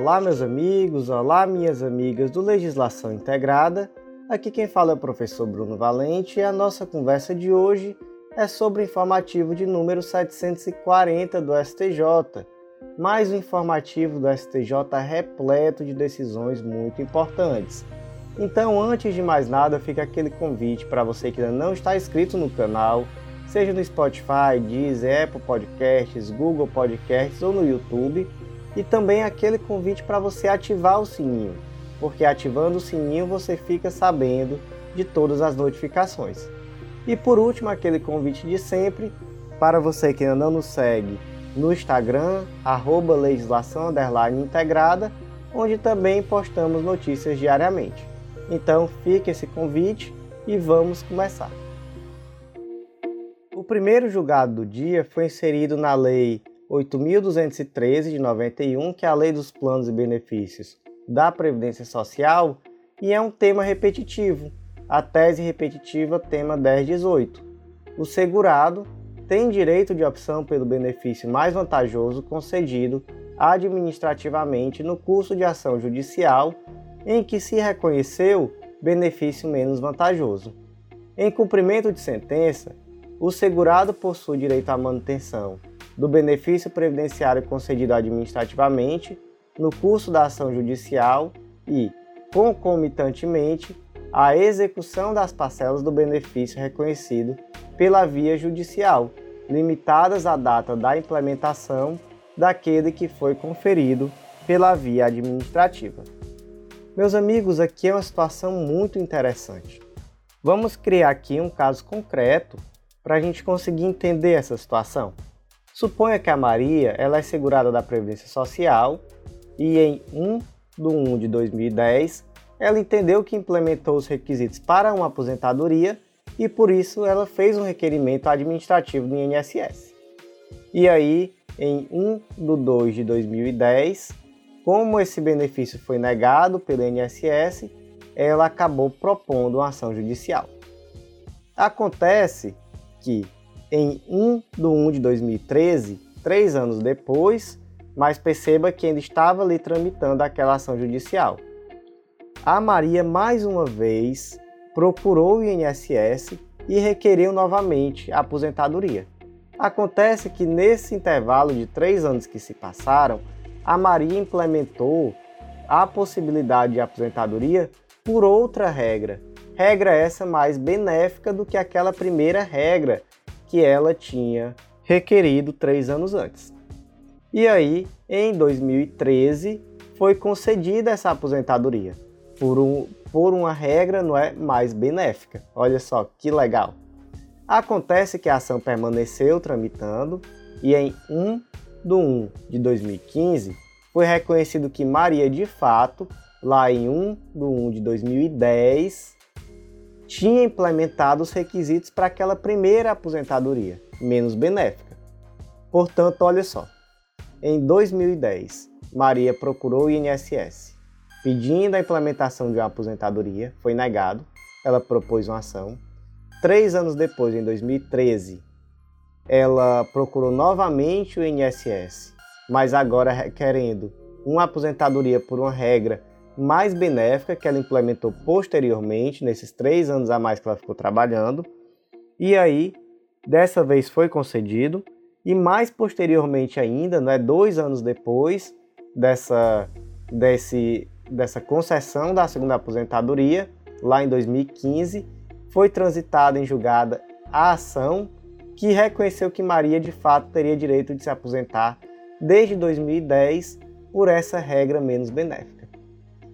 Olá, meus amigos, olá, minhas amigas do Legislação Integrada. Aqui quem fala é o professor Bruno Valente e a nossa conversa de hoje é sobre o informativo de número 740 do STJ. Mais um informativo do STJ repleto de decisões muito importantes. Então, antes de mais nada, fica aquele convite para você que ainda não está inscrito no canal, seja no Spotify, Deezer, Apple Podcasts, Google Podcasts ou no YouTube e também aquele convite para você ativar o sininho, porque ativando o sininho você fica sabendo de todas as notificações. E por último, aquele convite de sempre para você que ainda não nos segue no Instagram, arroba legislação integrada, onde também postamos notícias diariamente. Então fica esse convite e vamos começar. O primeiro julgado do dia foi inserido na Lei 8.213 de 91, que é a Lei dos Planos e Benefícios da Previdência Social, e é um tema repetitivo. A tese repetitiva, tema 1018. O segurado tem direito de opção pelo benefício mais vantajoso concedido administrativamente no curso de ação judicial em que se reconheceu benefício menos vantajoso. Em cumprimento de sentença, o segurado possui direito à manutenção do benefício previdenciário concedido administrativamente no curso da ação judicial e, concomitantemente, a execução das parcelas do benefício reconhecido pela via judicial, limitadas à data da implementação daquele que foi conferido pela via administrativa. Meus amigos, aqui é uma situação muito interessante. Vamos criar aqui um caso concreto para a gente conseguir entender essa situação. Suponha que a Maria ela é segurada da Previdência Social e em 1 de 1 de 2010 ela entendeu que implementou os requisitos para uma aposentadoria e por isso ela fez um requerimento administrativo do INSS. E aí, em 1 de 2 de 2010, como esse benefício foi negado pelo INSS, ela acabou propondo uma ação judicial. Acontece que em 1 de 1 de 2013, três anos depois, mas perceba que ainda estava ali tramitando aquela ação judicial. A Maria, mais uma vez, procurou o INSS e requeriu novamente a aposentadoria. Acontece que nesse intervalo de três anos que se passaram, a Maria implementou a possibilidade de aposentadoria por outra regra. Regra essa mais benéfica do que aquela primeira regra que ela tinha requerido três anos antes. E aí, em 2013, foi concedida essa aposentadoria por, um, por uma regra não é mais benéfica. Olha só que legal. Acontece que a ação permaneceu tramitando e em 1 de 1 de 2015 foi reconhecido que Maria de fato, lá em 1 de 1 de 2010, tinha implementado os requisitos para aquela primeira aposentadoria, menos benéfica. Portanto, olha só. Em 2010, Maria procurou o INSS pedindo a implementação de uma aposentadoria, foi negado, ela propôs uma ação. Três anos depois, em 2013, ela procurou novamente o INSS, mas agora requerendo uma aposentadoria por uma regra mais benéfica que ela implementou posteriormente, nesses três anos a mais que ela ficou trabalhando. E aí, dessa vez foi concedido, e mais posteriormente ainda, né, dois anos depois dessa, desse, dessa concessão da segunda aposentadoria, lá em 2015, foi transitada em julgada a ação que reconheceu que Maria de fato teria direito de se aposentar desde 2010 por essa regra menos benéfica.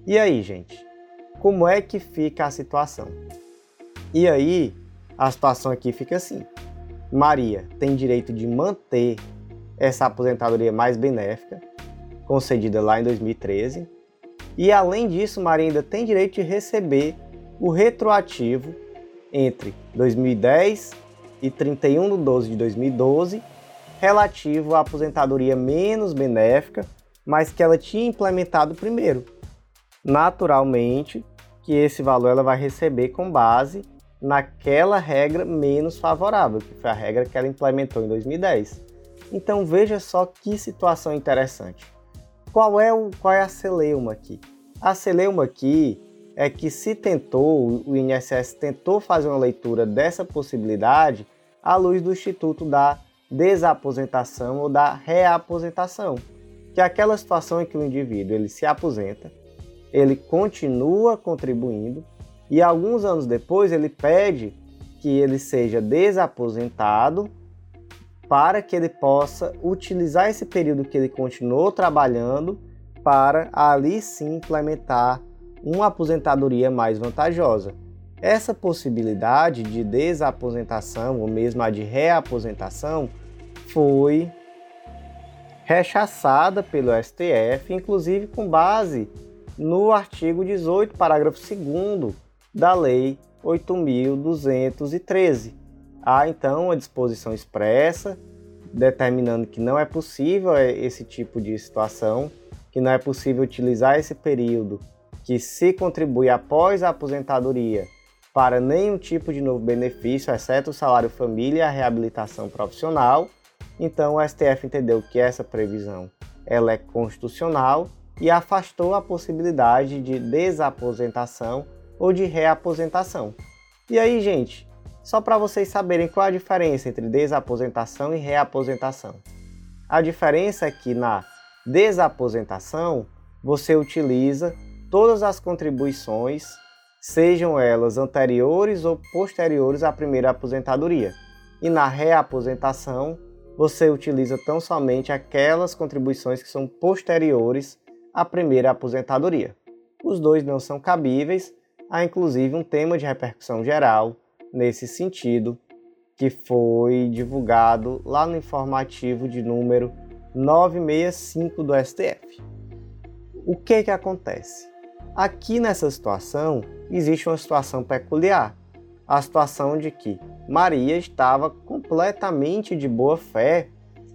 E aí, gente? Como é que fica a situação? E aí, a situação aqui fica assim. Maria tem direito de manter essa aposentadoria mais benéfica, concedida lá em 2013. E além disso, Maria ainda tem direito de receber o retroativo entre 2010 e 31 de 12 de 2012, relativo à aposentadoria menos benéfica, mas que ela tinha implementado primeiro naturalmente que esse valor ela vai receber com base naquela regra menos favorável, que foi a regra que ela implementou em 2010. Então veja só que situação interessante. qual é, o, qual é a celeuma aqui? A celeuma aqui é que se tentou, o INSS tentou fazer uma leitura dessa possibilidade à luz do Instituto da Desaposentação ou da Reaposentação, que é aquela situação em que o indivíduo ele se aposenta, ele continua contribuindo e alguns anos depois ele pede que ele seja desaposentado para que ele possa utilizar esse período que ele continuou trabalhando para ali sim implementar uma aposentadoria mais vantajosa. Essa possibilidade de desaposentação ou mesmo a de reaposentação foi rechaçada pelo STF, inclusive com base no artigo 18, parágrafo 2 da Lei 8.213. Há então uma disposição expressa determinando que não é possível esse tipo de situação, que não é possível utilizar esse período que se contribui após a aposentadoria para nenhum tipo de novo benefício, exceto o salário família e a reabilitação profissional. Então o STF entendeu que essa previsão ela é constitucional e afastou a possibilidade de desaposentação ou de reaposentação. E aí, gente, só para vocês saberem qual a diferença entre desaposentação e reaposentação. A diferença é que na desaposentação você utiliza todas as contribuições, sejam elas anteriores ou posteriores à primeira aposentadoria. E na reaposentação, você utiliza tão somente aquelas contribuições que são posteriores à primeira aposentadoria. Os dois não são cabíveis, há inclusive um tema de repercussão geral nesse sentido, que foi divulgado lá no informativo de número 965 do STF. O que que acontece? Aqui nessa situação existe uma situação peculiar, a situação de que Maria estava completamente de boa fé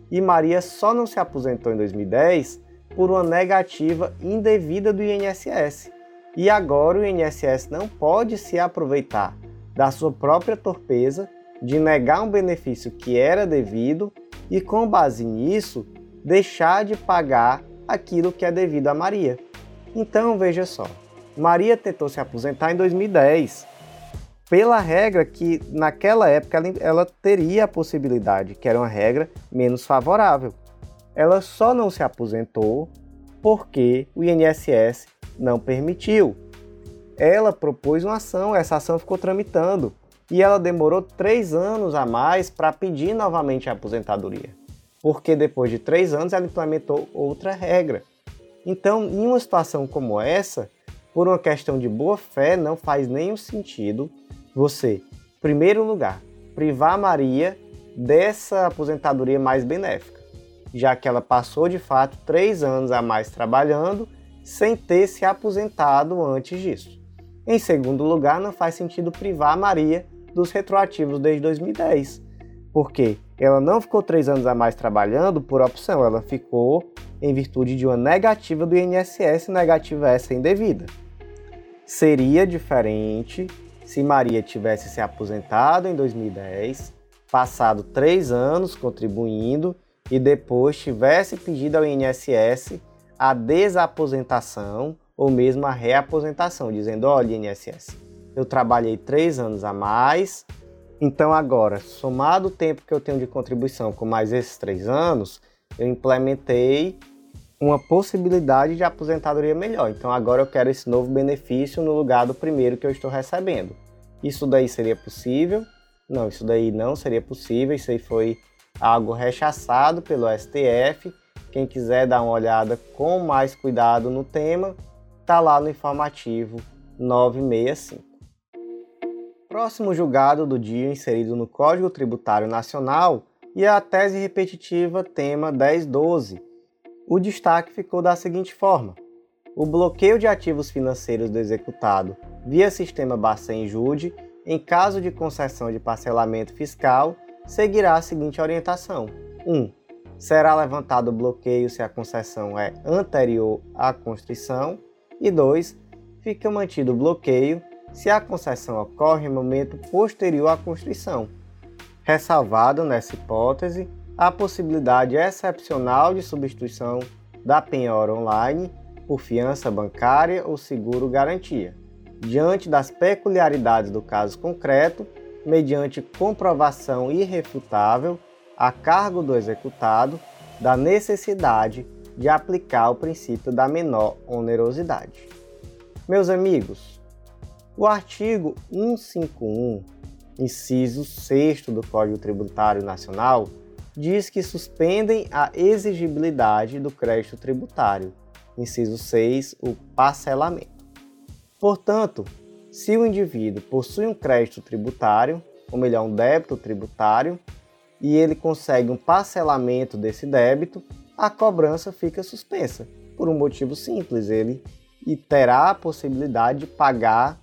e Maria só não se aposentou em 2010 por uma negativa indevida do INSS. E agora o INSS não pode se aproveitar da sua própria torpeza de negar um benefício que era devido e, com base nisso, deixar de pagar aquilo que é devido a Maria. Então veja só, Maria tentou se aposentar em 2010, pela regra que naquela época ela, ela teria a possibilidade, que era uma regra menos favorável. Ela só não se aposentou porque o INSS não permitiu. Ela propôs uma ação, essa ação ficou tramitando e ela demorou três anos a mais para pedir novamente a aposentadoria, porque depois de três anos ela implementou outra regra. Então, em uma situação como essa, por uma questão de boa fé, não faz nenhum sentido você, em primeiro lugar, privar Maria dessa aposentadoria mais benéfica, já que ela passou de fato três anos a mais trabalhando sem ter se aposentado antes disso. Em segundo lugar, não faz sentido privar Maria dos retroativos desde 2010, porque ela não ficou três anos a mais trabalhando por opção, ela ficou em virtude de uma negativa do INSS, negativa essa indevida. Seria diferente se Maria tivesse se aposentado em 2010, passado três anos contribuindo e depois tivesse pedido ao INSS a desaposentação ou mesmo a reaposentação, dizendo: olha, INSS, eu trabalhei três anos a mais, então agora, somado o tempo que eu tenho de contribuição com mais esses três anos, eu implementei uma possibilidade de aposentadoria melhor. Então agora eu quero esse novo benefício no lugar do primeiro que eu estou recebendo. Isso daí seria possível? Não, isso daí não seria possível. Isso aí foi algo rechaçado pelo STF. Quem quiser dar uma olhada com mais cuidado no tema, tá lá no informativo 965. Próximo julgado do dia inserido no Código Tributário Nacional e a tese repetitiva tema 1012 o destaque ficou da seguinte forma: o bloqueio de ativos financeiros do executado via sistema Bacen Jude, em caso de concessão de parcelamento fiscal, seguirá a seguinte orientação: 1. será levantado bloqueio se a concessão é anterior à constrição, e 2. fica mantido o bloqueio se a concessão ocorre em momento posterior à constrição. Ressalvado nessa hipótese a possibilidade excepcional de substituição da penhora online por fiança bancária ou seguro garantia, diante das peculiaridades do caso concreto, mediante comprovação irrefutável a cargo do executado da necessidade de aplicar o princípio da menor onerosidade. Meus amigos, o artigo 151, inciso 6 do Código Tributário Nacional, diz que suspendem a exigibilidade do crédito tributário. Inciso 6, o parcelamento. Portanto, se o indivíduo possui um crédito tributário, ou melhor, um débito tributário, e ele consegue um parcelamento desse débito, a cobrança fica suspensa. Por um motivo simples, ele terá a possibilidade de pagar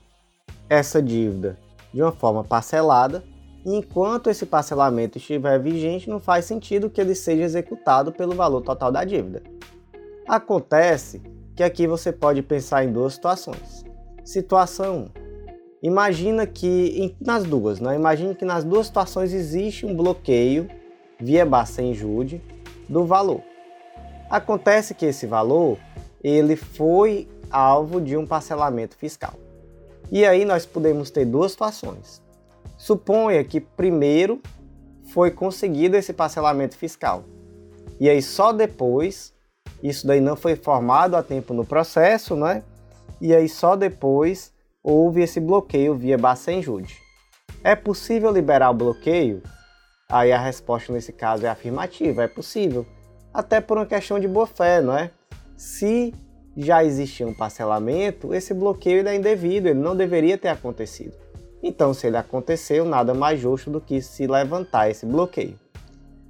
essa dívida de uma forma parcelada enquanto esse parcelamento estiver vigente, não faz sentido que ele seja executado pelo valor total da dívida. Acontece que aqui você pode pensar em duas situações. Situação 1. Imagina que nas duas, né? Imagine que nas duas situações existe um bloqueio via Bacen Jude do valor. Acontece que esse valor ele foi alvo de um parcelamento fiscal. E aí nós podemos ter duas situações. Suponha que primeiro foi conseguido esse parcelamento fiscal. E aí só depois, isso daí não foi formado a tempo no processo, né? E aí só depois houve esse bloqueio via Bacen Jude. É possível liberar o bloqueio? Aí a resposta nesse caso é afirmativa, é possível. Até por uma questão de boa fé, não é? Se já existia um parcelamento, esse bloqueio é indevido, ele não deveria ter acontecido. Então, se ele aconteceu, nada mais justo do que se levantar esse bloqueio.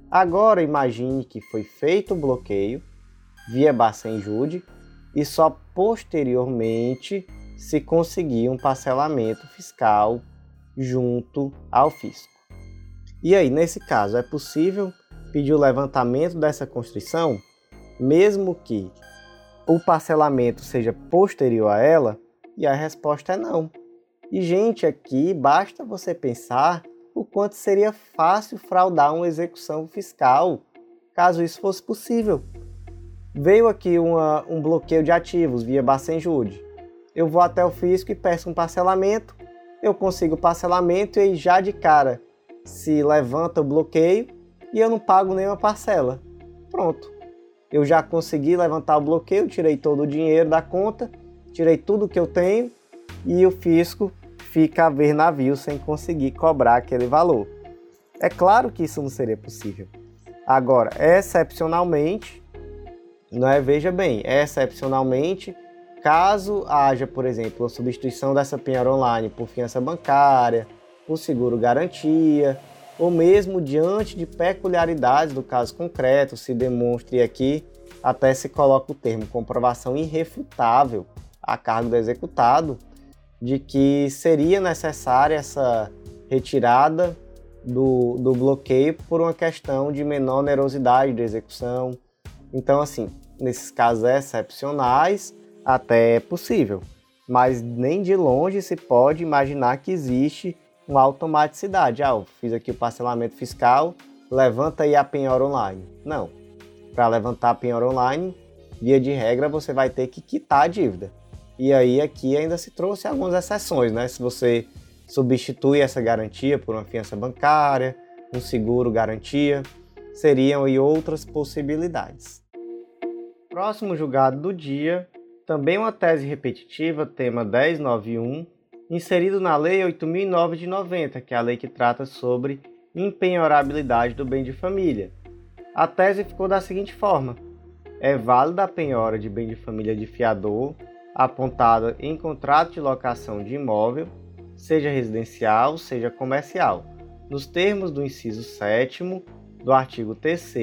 Agora imagine que foi feito o bloqueio via Bacen Jude e só posteriormente se conseguir um parcelamento fiscal junto ao fisco. E aí, nesse caso, é possível pedir o levantamento dessa constrição, mesmo que o parcelamento seja posterior a ela? E a resposta é não. E, gente, aqui basta você pensar o quanto seria fácil fraudar uma execução fiscal, caso isso fosse possível. Veio aqui uma, um bloqueio de ativos via Bacen Jude. Eu vou até o fisco e peço um parcelamento, eu consigo o parcelamento e já de cara se levanta o bloqueio e eu não pago nenhuma parcela. Pronto. Eu já consegui levantar o bloqueio, tirei todo o dinheiro da conta, tirei tudo que eu tenho e o fisco fica a ver navio sem conseguir cobrar aquele valor. É claro que isso não seria possível. Agora, excepcionalmente, não é? Veja bem, excepcionalmente, caso haja, por exemplo, a substituição dessa penhora online por fiança bancária, por seguro garantia, ou mesmo diante de peculiaridades do caso concreto, se demonstre aqui, até se coloca o termo comprovação irrefutável a cargo do executado, de que seria necessária essa retirada do, do bloqueio por uma questão de menor onerosidade de execução. Então, assim, nesses casos excepcionais, até é possível, mas nem de longe se pode imaginar que existe uma automaticidade. Ah, eu fiz aqui o parcelamento fiscal, levanta aí a penhora online. Não. Para levantar a penhora online, via de regra, você vai ter que quitar a dívida. E aí aqui ainda se trouxe algumas exceções, né? Se você substitui essa garantia por uma fiança bancária, um seguro garantia, seriam aí outras possibilidades. Próximo julgado do dia, também uma tese repetitiva, tema 1091, inserido na Lei 8009 de 90, que é a lei que trata sobre empenhorabilidade do bem de família. A tese ficou da seguinte forma: é válida a penhora de bem de família de fiador apontada em contrato de locação de imóvel, seja residencial, seja comercial, nos termos do inciso 7 do artigo 3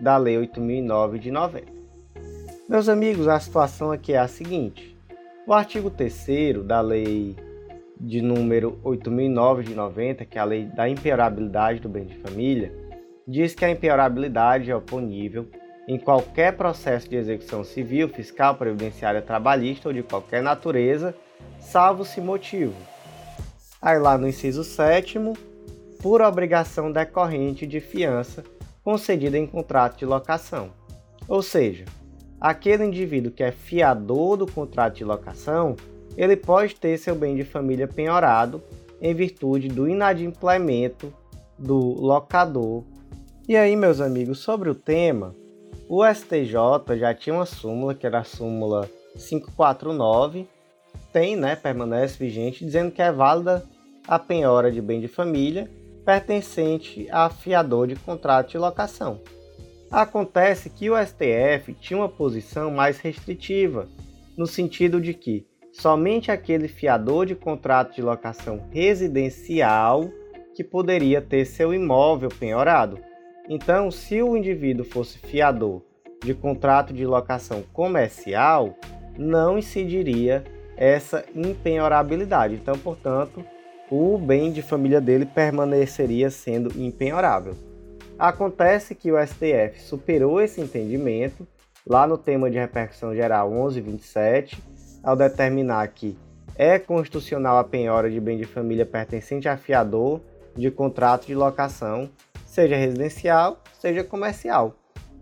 da Lei 8009 de 90. Meus amigos, a situação aqui é a seguinte: o artigo 3 da Lei de número 8009 de 90, que é a Lei da Imperabilidade do Bem de Família, diz que a imperabilidade é oponível em qualquer processo de execução civil, fiscal, previdenciária, trabalhista ou de qualquer natureza, salvo-se motivo. Aí lá no inciso 7 por obrigação decorrente de fiança concedida em contrato de locação. Ou seja, aquele indivíduo que é fiador do contrato de locação, ele pode ter seu bem de família penhorado em virtude do inadimplemento do locador. E aí, meus amigos, sobre o tema, o STJ já tinha uma súmula, que era a súmula 549, tem, né, permanece vigente, dizendo que é válida a penhora de bem de família pertencente a fiador de contrato de locação. Acontece que o STF tinha uma posição mais restritiva, no sentido de que somente aquele fiador de contrato de locação residencial que poderia ter seu imóvel penhorado. Então, se o indivíduo fosse fiador de contrato de locação comercial, não incidiria essa impenhorabilidade. Então, portanto, o bem de família dele permaneceria sendo impenhorável. Acontece que o STF superou esse entendimento lá no tema de repercussão geral 1127, ao determinar que é constitucional a penhora de bem de família pertencente a fiador de contrato de locação, seja residencial, seja comercial.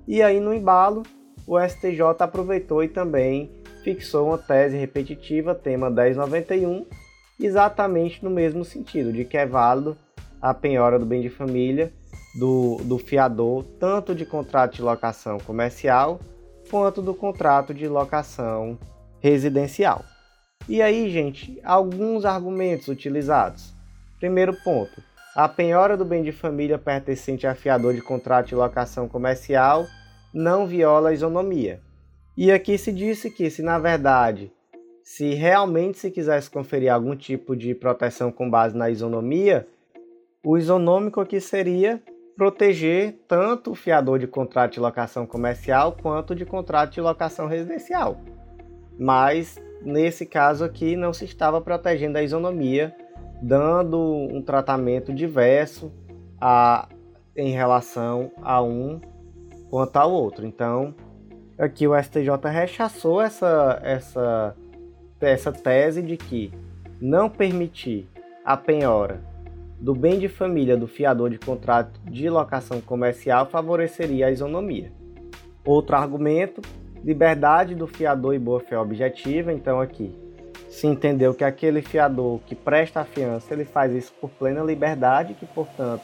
E aí no embalo, o STJ aproveitou e também fixou uma tese repetitiva, tema 1091, exatamente no mesmo sentido, de que é válido a penhora do bem de família do, do fiador, tanto de contrato de locação comercial quanto do contrato de locação residencial. E aí, gente, alguns argumentos utilizados. Primeiro ponto: a penhora do bem de família pertencente a fiador de contrato de locação comercial não viola a isonomia. E aqui se disse que, se na verdade, se realmente se quisesse conferir algum tipo de proteção com base na isonomia, o isonômico aqui seria proteger tanto o fiador de contrato de locação comercial quanto de contrato de locação residencial. Mas nesse caso aqui não se estava protegendo a isonomia, dando um tratamento diverso a, em relação a um quanto ao outro. Então, aqui o STJ rechaçou essa, essa, essa tese de que não permitir a penhora do bem de família do fiador de contrato de locação comercial favoreceria a isonomia. Outro argumento, liberdade do fiador e boa-fé objetiva. Então aqui se entendeu que aquele fiador que presta a fiança, ele faz isso por plena liberdade, que portanto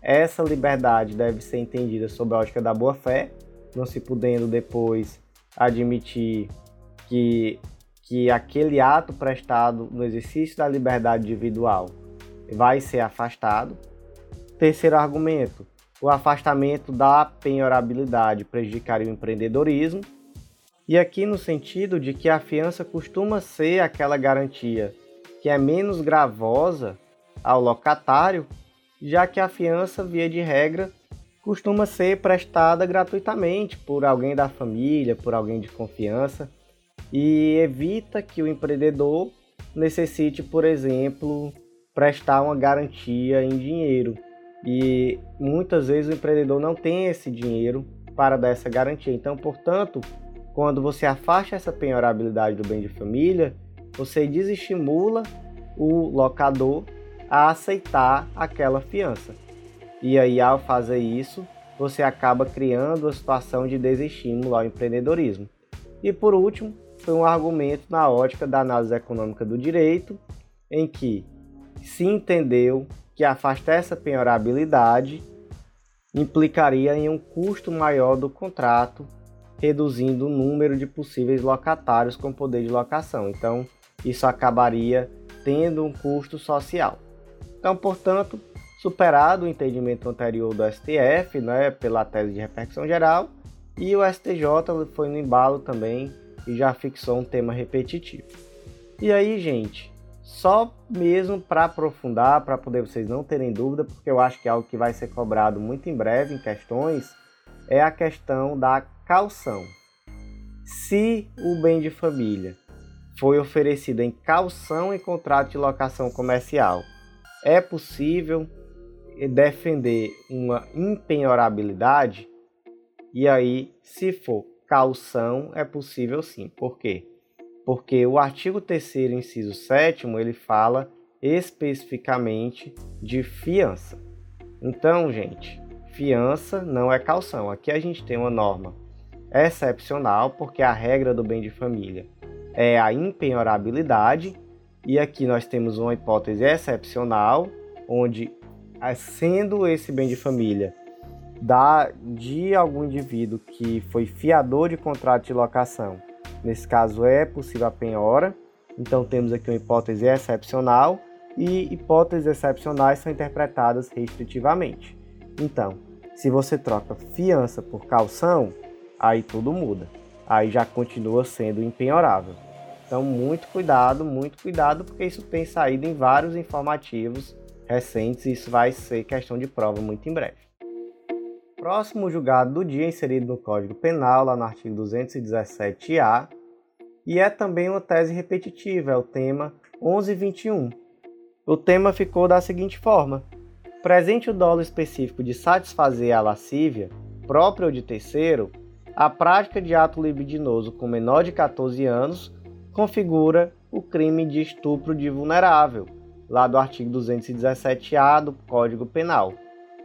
essa liberdade deve ser entendida sob a ótica da boa-fé, não se podendo depois admitir que, que aquele ato prestado no exercício da liberdade individual vai ser afastado. Terceiro argumento, o afastamento da penhorabilidade prejudicaria o empreendedorismo. E aqui no sentido de que a fiança costuma ser aquela garantia que é menos gravosa ao locatário, já que a fiança, via de regra, costuma ser prestada gratuitamente por alguém da família, por alguém de confiança, e evita que o empreendedor necessite, por exemplo, prestar uma garantia em dinheiro. E muitas vezes o empreendedor não tem esse dinheiro para dar essa garantia. Então, portanto, quando você afasta essa penhorabilidade do bem de família, você desestimula o locador a aceitar aquela fiança. E aí, ao fazer isso, você acaba criando a situação de desestímulo ao empreendedorismo. E por último, foi um argumento na ótica da análise econômica do direito, em que se entendeu que afastar essa penhorabilidade implicaria em um custo maior do contrato, reduzindo o número de possíveis locatários com poder de locação. Então, isso acabaria tendo um custo social. Então, portanto, superado o entendimento anterior do STF, né, pela tese de repercussão geral, e o STJ foi no embalo também e já fixou um tema repetitivo. E aí, gente, só mesmo para aprofundar, para poder vocês não terem dúvida, porque eu acho que é algo que vai ser cobrado muito em breve em questões, é a questão da calção. Se o bem de família foi oferecido em calção em contrato de locação comercial, é possível defender uma impenhorabilidade? E aí, se for calção, é possível sim. Por quê? porque o artigo 3 inciso 7 ele fala especificamente de fiança. Então, gente, fiança não é calção. Aqui a gente tem uma norma excepcional, porque a regra do bem de família é a impenhorabilidade, e aqui nós temos uma hipótese excepcional, onde, sendo esse bem de família da, de algum indivíduo que foi fiador de contrato de locação, nesse caso é possível a penhora, então temos aqui uma hipótese excepcional, e hipóteses excepcionais são interpretadas restritivamente. Então, se você troca fiança por calção, aí tudo muda. Aí já continua sendo impenhorável. Então, muito cuidado, muito cuidado, porque isso tem saído em vários informativos recentes e isso vai ser questão de prova muito em breve. Próximo julgado do dia inserido no Código Penal, lá no artigo 217-A, e é também uma tese repetitiva, é o tema 1121. O tema ficou da seguinte forma: presente o dolo específico de satisfazer a lascívia, própria ou de terceiro, a prática de ato libidinoso com menor de 14 anos configura o crime de estupro de vulnerável, lá do artigo 217-A do Código Penal,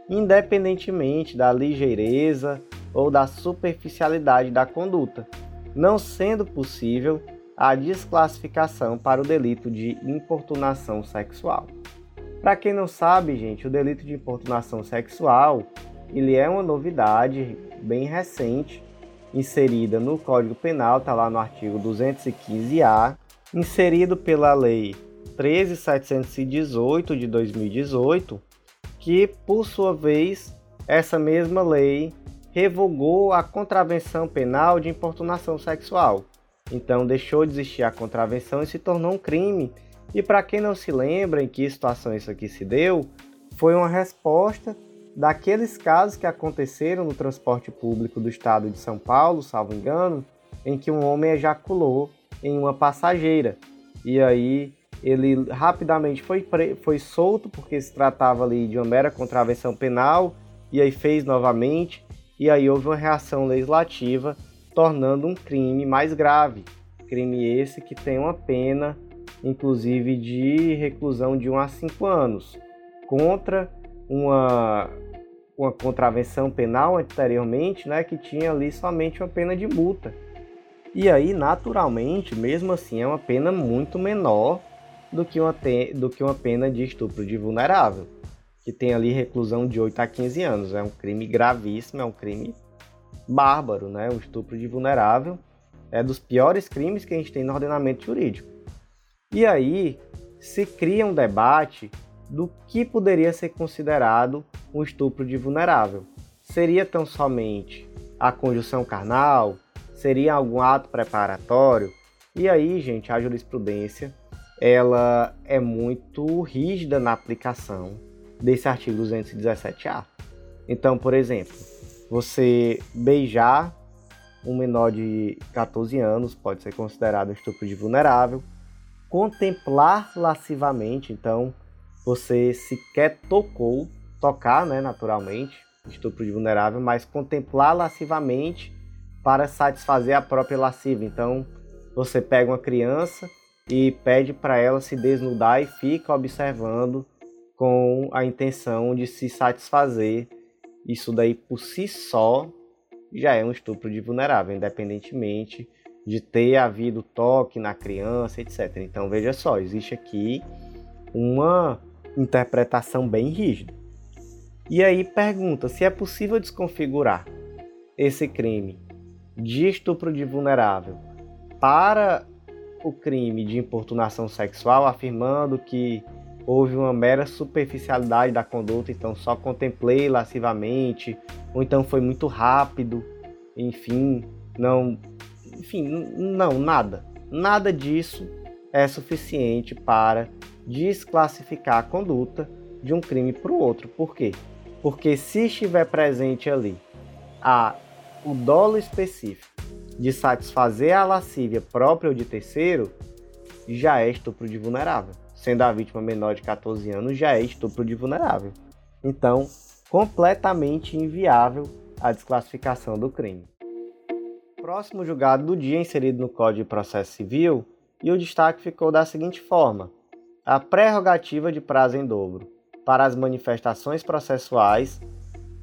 independentemente da ligeireza ou da superficialidade da conduta, não sendo possível a desclassificação para o delito de importunação sexual. Para quem não sabe, gente, o delito de importunação sexual, ele é uma novidade bem recente, inserida no Código Penal, está lá no artigo 215-A, inserido pela Lei 13.718 de 2018, que, por sua vez, essa mesma lei revogou a contravenção penal de importunação sexual. Então, deixou de existir a contravenção e se tornou um crime e para quem não se lembra em que situação isso aqui se deu, foi uma resposta daqueles casos que aconteceram no transporte público do estado de São Paulo, salvo engano, em que um homem ejaculou em uma passageira. E aí ele rapidamente foi, foi solto porque se tratava ali de uma mera contravenção penal e aí fez novamente e aí houve uma reação legislativa tornando um crime mais grave. Crime esse que tem uma pena inclusive de reclusão de 1 a 5 anos, contra uma, uma contravenção penal anteriormente, né, que tinha ali somente uma pena de multa. E aí, naturalmente, mesmo assim, é uma pena muito menor do que uma, te, do que uma pena de estupro de vulnerável, que tem ali reclusão de 8 a 15 anos. É um crime gravíssimo, é um crime bárbaro, né? O estupro de vulnerável é dos piores crimes que a gente tem no ordenamento jurídico. E aí se cria um debate do que poderia ser considerado um estupro de vulnerável. Seria tão somente a conjunção carnal? Seria algum ato preparatório? E aí, gente, a jurisprudência ela é muito rígida na aplicação desse artigo 217-A. Então, por exemplo, você beijar um menor de 14 anos pode ser considerado um estupro de vulnerável contemplar lascivamente, então você sequer tocou, tocar, né, naturalmente, estupro de vulnerável, mas contemplar lascivamente para satisfazer a própria lasciva. Então, você pega uma criança e pede para ela se desnudar e fica observando com a intenção de se satisfazer. Isso daí por si só já é um estupro de vulnerável, independentemente de ter havido toque na criança, etc. Então veja só, existe aqui uma interpretação bem rígida. E aí pergunta se é possível desconfigurar esse crime de estupro de vulnerável para o crime de importunação sexual, afirmando que houve uma mera superficialidade da conduta, então só contemplei lascivamente, ou então foi muito rápido, enfim, não enfim, não, nada. Nada disso é suficiente para desclassificar a conduta de um crime para o outro. Por quê? Porque se estiver presente ali a, o dolo específico de satisfazer a lascívia própria ou de terceiro, já é estupro de vulnerável. Sendo a vítima menor de 14 anos, já é estupro de vulnerável. Então, completamente inviável a desclassificação do crime próximo julgado do dia inserido no Código de Processo Civil e o destaque ficou da seguinte forma: a prerrogativa de prazo em dobro para as manifestações processuais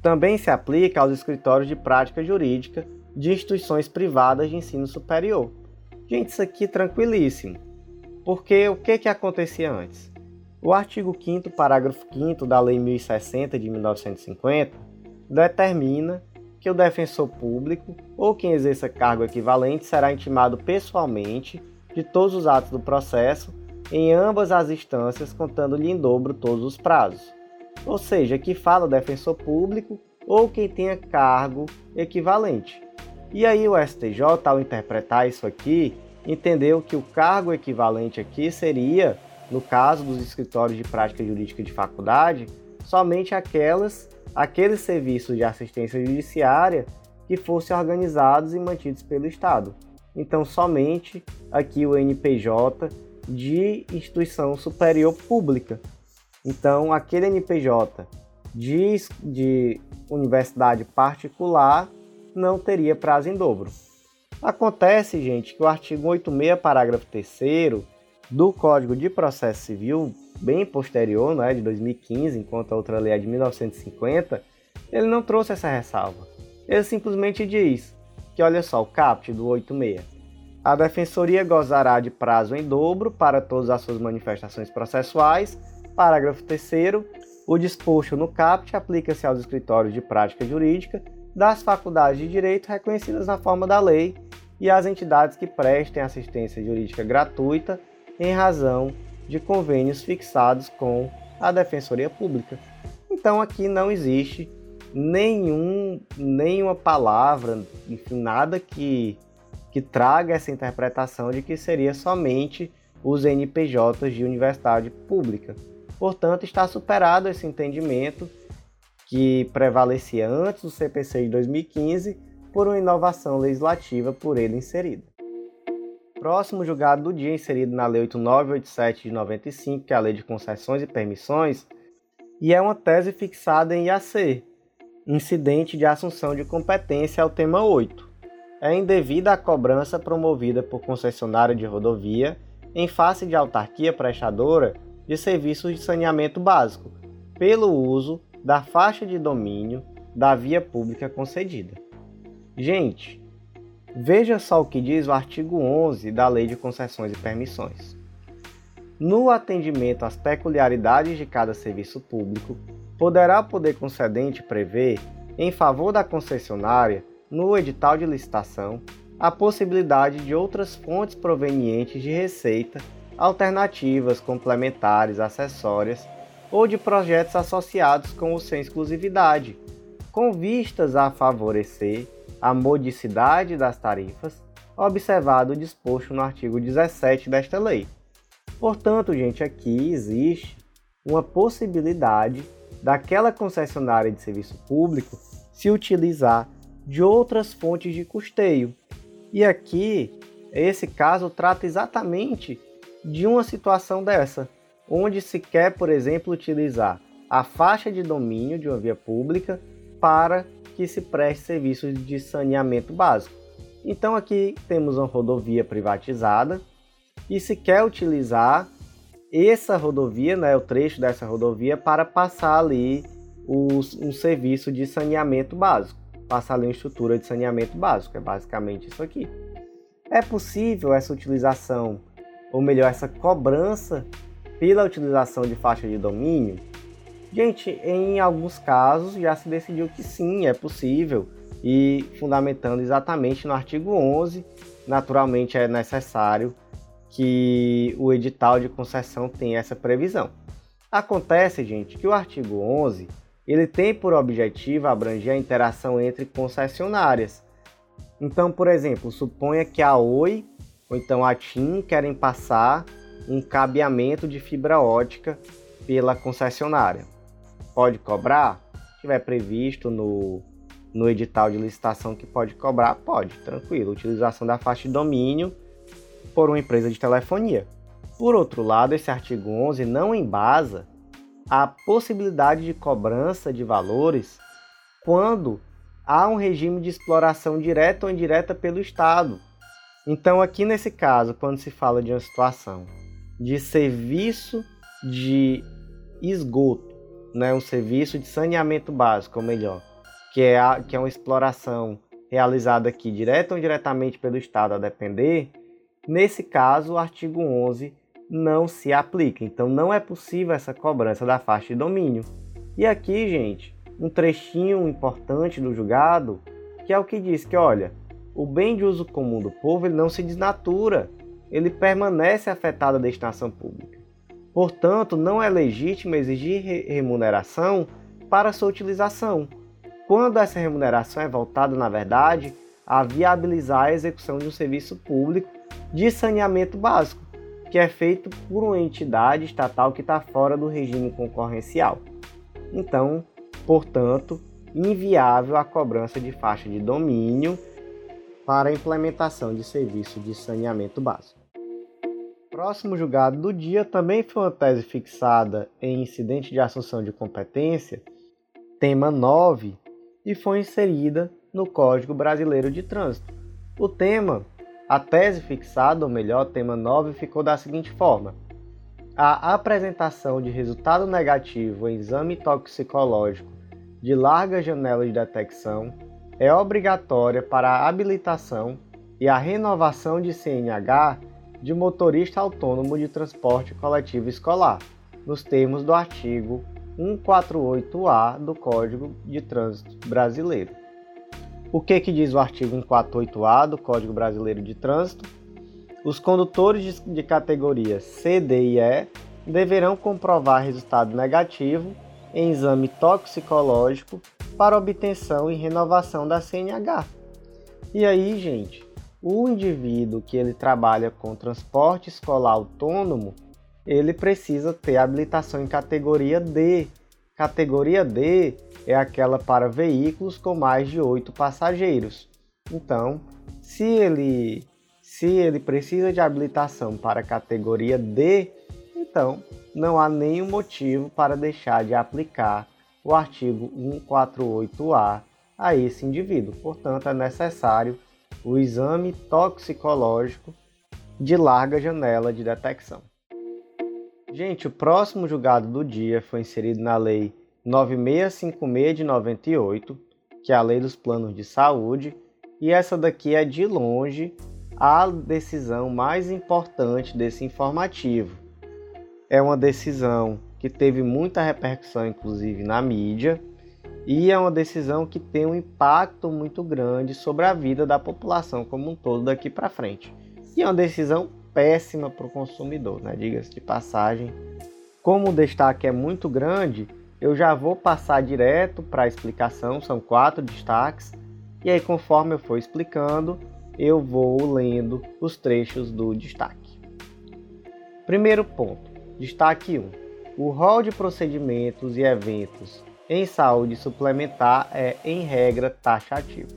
também se aplica aos escritórios de prática jurídica de instituições privadas de ensino superior. Gente, isso aqui é tranquilíssimo. Porque o que, que acontecia antes? O artigo 5 parágrafo 5 da Lei 1060 de 1950 determina que o defensor público ou quem exerça cargo equivalente será intimado pessoalmente de todos os atos do processo em ambas as instâncias, contando-lhe em dobro todos os prazos. Ou seja, que fala o defensor público ou quem tenha cargo equivalente. E aí o STJ, ao interpretar isso aqui, entendeu que o cargo equivalente aqui seria, no caso dos escritórios de prática jurídica de faculdade, somente aquelas aqueles serviços de assistência judiciária que fossem organizados e mantidos pelo Estado. Então, somente aqui o NPJ de instituição superior pública. Então, aquele NPJ de, de universidade particular não teria prazo em dobro. Acontece, gente, que o artigo 86, parágrafo 3 do Código de Processo Civil bem posterior, né, de 2015, enquanto a outra lei é de 1950, ele não trouxe essa ressalva. Ele simplesmente diz que, olha só, o CAPT do 86. A Defensoria gozará de prazo em dobro para todas as suas manifestações processuais. Parágrafo 3 o disposto no CAPT aplica-se aos escritórios de prática jurídica das faculdades de direito reconhecidas na forma da lei e às entidades que prestem assistência jurídica gratuita em razão de convênios fixados com a Defensoria Pública. Então aqui não existe nenhum, nenhuma palavra, enfim, nada que, que traga essa interpretação de que seria somente os NPJs de universidade pública. Portanto, está superado esse entendimento que prevalecia antes do CPC de 2015 por uma inovação legislativa por ele inserida próximo julgado do dia inserido na Lei 8987 de 95, que é a Lei de Concessões e Permissões, e é uma tese fixada em IAC, incidente de assunção de competência ao tema 8. É indevida a cobrança promovida por concessionária de rodovia em face de autarquia prestadora de serviços de saneamento básico, pelo uso da faixa de domínio da via pública concedida. Gente, Veja só o que diz o artigo 11 da Lei de Concessões e Permissões. No atendimento às peculiaridades de cada serviço público, poderá o poder concedente prever, em favor da concessionária, no edital de licitação, a possibilidade de outras fontes provenientes de receita, alternativas, complementares, acessórias ou de projetos associados com o sem exclusividade, com vistas a favorecer a modicidade das tarifas, observado o disposto no artigo 17 desta lei. Portanto, gente, aqui existe uma possibilidade daquela concessionária de serviço público se utilizar de outras fontes de custeio. E aqui, esse caso trata exatamente de uma situação dessa, onde se quer, por exemplo, utilizar a faixa de domínio de uma via pública para que se preste serviços de saneamento básico. Então aqui temos uma rodovia privatizada e se quer utilizar essa rodovia, né, o trecho dessa rodovia, para passar ali os, um serviço de saneamento básico, passar ali uma estrutura de saneamento básico, é basicamente isso aqui. É possível essa utilização, ou melhor, essa cobrança pela utilização de faixa de domínio Gente, em alguns casos já se decidiu que sim, é possível, e fundamentando exatamente no artigo 11, naturalmente é necessário que o edital de concessão tenha essa previsão. Acontece, gente, que o artigo 11 ele tem por objetivo abranger a interação entre concessionárias. Então, por exemplo, suponha que a Oi ou então a TIM querem passar um cabeamento de fibra ótica pela concessionária pode cobrar, tiver previsto no, no edital de licitação que pode cobrar, pode, tranquilo. Utilização da faixa de domínio por uma empresa de telefonia. Por outro lado, esse artigo 11 não embasa a possibilidade de cobrança de valores quando há um regime de exploração direta ou indireta pelo Estado. Então, aqui nesse caso, quando se fala de uma situação de serviço de esgoto né, um serviço de saneamento básico, ou melhor, que é, a, que é uma exploração realizada aqui direta ou indiretamente pelo Estado a depender, nesse caso o artigo 11 não se aplica. Então não é possível essa cobrança da faixa de domínio. E aqui, gente, um trechinho importante do julgado, que é o que diz que, olha, o bem de uso comum do povo ele não se desnatura, ele permanece afetado à destinação pública. Portanto, não é legítimo exigir remuneração para sua utilização, quando essa remuneração é voltada, na verdade, a viabilizar a execução de um serviço público de saneamento básico, que é feito por uma entidade estatal que está fora do regime concorrencial. Então, portanto, inviável a cobrança de faixa de domínio para a implementação de serviço de saneamento básico. Próximo julgado do dia também foi uma tese fixada em incidente de assunção de competência, tema 9, e foi inserida no Código Brasileiro de Trânsito. O tema, a tese fixada, ou melhor, tema 9, ficou da seguinte forma: a apresentação de resultado negativo em exame toxicológico de larga janela de detecção é obrigatória para a habilitação e a renovação de CNH de motorista autônomo de transporte coletivo escolar, nos termos do artigo 148A do Código de Trânsito Brasileiro. O que, que diz o artigo 148A do Código Brasileiro de Trânsito? Os condutores de categoria C, D e E deverão comprovar resultado negativo em exame toxicológico para obtenção e renovação da CNH. E aí, gente, o indivíduo que ele trabalha com transporte escolar autônomo, ele precisa ter habilitação em categoria D. Categoria D é aquela para veículos com mais de 8 passageiros. Então, se ele se ele precisa de habilitação para categoria D, então não há nenhum motivo para deixar de aplicar o artigo 148A a esse indivíduo. Portanto, é necessário o exame toxicológico de larga janela de detecção. Gente, o próximo julgado do dia foi inserido na Lei 9656 de 98, que é a Lei dos Planos de Saúde, e essa daqui é de longe a decisão mais importante desse informativo. É uma decisão que teve muita repercussão, inclusive na mídia, e é uma decisão que tem um impacto muito grande sobre a vida da população como um todo daqui para frente. E é uma decisão péssima para o consumidor, né? diga-se de passagem. Como o destaque é muito grande, eu já vou passar direto para a explicação, são quatro destaques, e aí conforme eu for explicando, eu vou lendo os trechos do destaque. Primeiro ponto, destaque 1. O rol de procedimentos e eventos em saúde suplementar é, em regra, taxativo.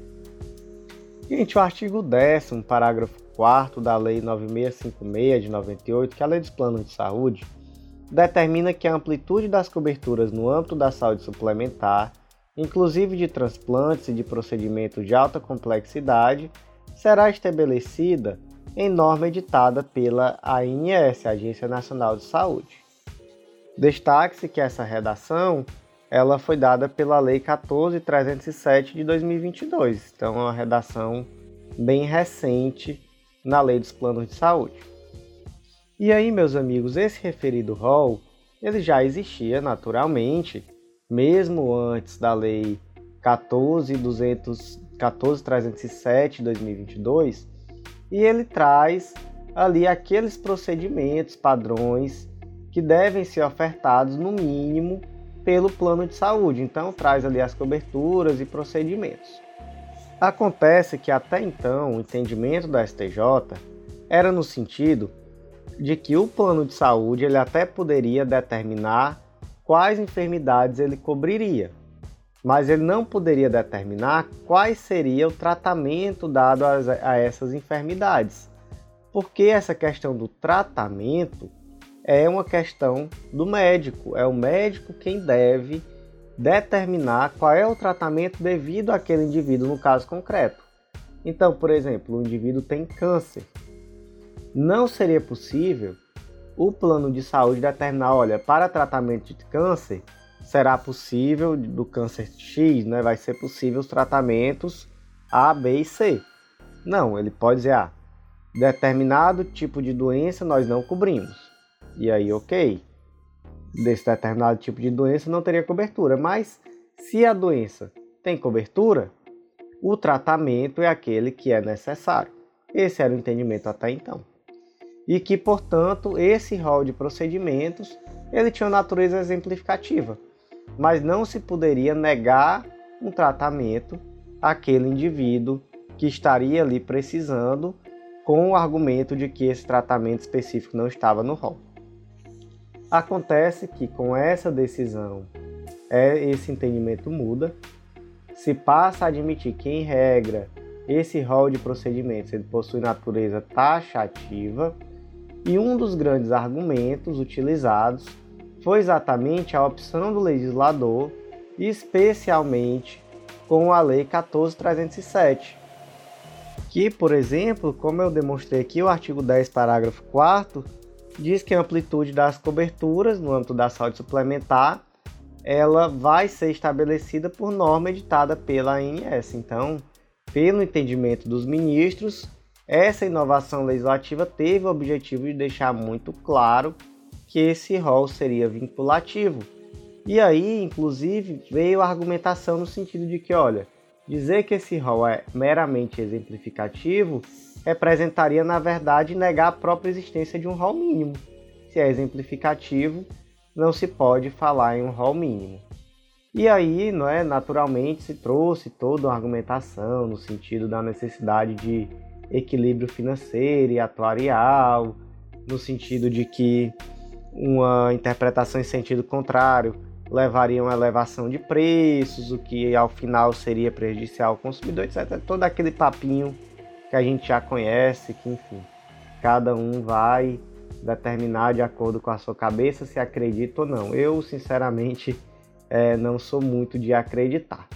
Gente, o artigo 10, parágrafo 4 da Lei 9656 de 98, que é a Lei dos Planos de Saúde, determina que a amplitude das coberturas no âmbito da saúde suplementar, inclusive de transplantes e de procedimentos de alta complexidade, será estabelecida em norma editada pela ANS, Agência Nacional de Saúde. Destaque-se que essa redação ela foi dada pela Lei 14307 de 2022. Então é uma redação bem recente na Lei dos Planos de Saúde. E aí, meus amigos, esse referido rol, ele já existia naturalmente, mesmo antes da Lei 14307 de 2022, e ele traz ali aqueles procedimentos, padrões que devem ser ofertados no mínimo pelo plano de saúde. Então traz ali as coberturas e procedimentos. Acontece que até então o entendimento da STJ era no sentido de que o plano de saúde ele até poderia determinar quais enfermidades ele cobriria, mas ele não poderia determinar quais seria o tratamento dado a, essas enfermidades. Porque essa questão do tratamento é uma questão do médico. É o médico quem deve determinar qual é o tratamento devido àquele indivíduo no caso concreto. Então, por exemplo, o indivíduo tem câncer. Não seria possível o plano de saúde determinar, olha, para tratamento de câncer, será possível do câncer X, né, vai ser possível os tratamentos A, B e C. Não, ele pode dizer, ah, determinado tipo de doença nós não cobrimos. E aí, ok. Desse determinado tipo de doença não teria cobertura. Mas se a doença tem cobertura, o tratamento é aquele que é necessário. Esse era o entendimento até então. E que, portanto, esse rol de procedimentos ele tinha natureza exemplificativa, mas não se poderia negar um tratamento àquele indivíduo que estaria ali precisando com o argumento de que esse tratamento específico não estava no rol. Acontece que com essa decisão, é, esse entendimento muda, se passa a admitir que, em regra, esse rol de procedimentos ele possui natureza taxativa e um dos grandes argumentos utilizados foi exatamente a opção do legislador, especialmente com a Lei 14307, que, por exemplo, como eu demonstrei aqui, o artigo 10, parágrafo 4 diz que a amplitude das coberturas no âmbito da saúde suplementar ela vai ser estabelecida por norma editada pela ANS. Então, pelo entendimento dos ministros, essa inovação legislativa teve o objetivo de deixar muito claro que esse rol seria vinculativo. E aí, inclusive, veio a argumentação no sentido de que, olha, dizer que esse rol é meramente exemplificativo representaria, na verdade, negar a própria existência de um rol mínimo. Se é exemplificativo, não se pode falar em um rol mínimo. E aí, não é, naturalmente, se trouxe toda uma argumentação no sentido da necessidade de equilíbrio financeiro e atuarial, no sentido de que uma interpretação em sentido contrário levaria a uma elevação de preços, o que ao final seria prejudicial ao consumidor, etc. Todo aquele papinho que a gente já conhece, que enfim, cada um vai determinar de acordo com a sua cabeça se acredita ou não. Eu, sinceramente, é, não sou muito de acreditar.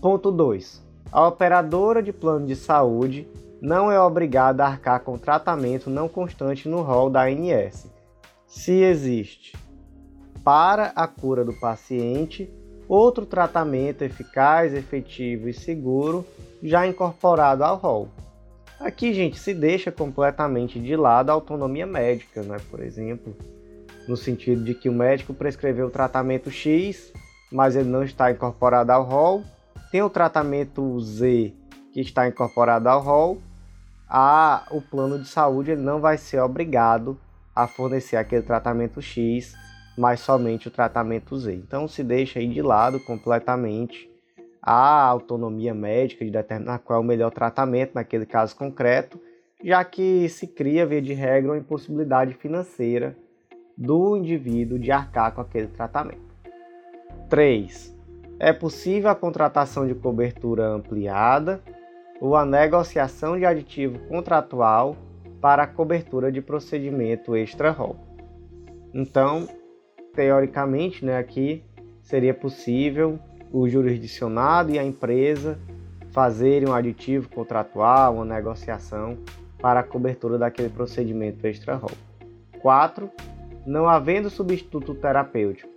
Ponto 2. A operadora de plano de saúde não é obrigada a arcar com tratamento não constante no rol da ANS, se existe para a cura do paciente outro tratamento eficaz, efetivo e seguro já incorporado ao rol. Aqui, gente, se deixa completamente de lado a autonomia médica, né? por exemplo, no sentido de que o médico prescreveu o tratamento X, mas ele não está incorporado ao rol. Tem o tratamento Z que está incorporado ao rol. A, o plano de saúde ele não vai ser obrigado a fornecer aquele tratamento X, mas somente o tratamento Z. Então se deixa aí de lado completamente a autonomia médica de determinar qual é o melhor tratamento naquele caso concreto, já que se cria, via de regra, uma impossibilidade financeira do indivíduo de arcar com aquele tratamento. 3. É possível a contratação de cobertura ampliada ou a negociação de aditivo contratual para a cobertura de procedimento extra-rol. Então, teoricamente, né, aqui seria possível o jurisdicionado e a empresa fazerem um aditivo contratual, uma negociação para a cobertura daquele procedimento extra-rol. 4. Não havendo substituto terapêutico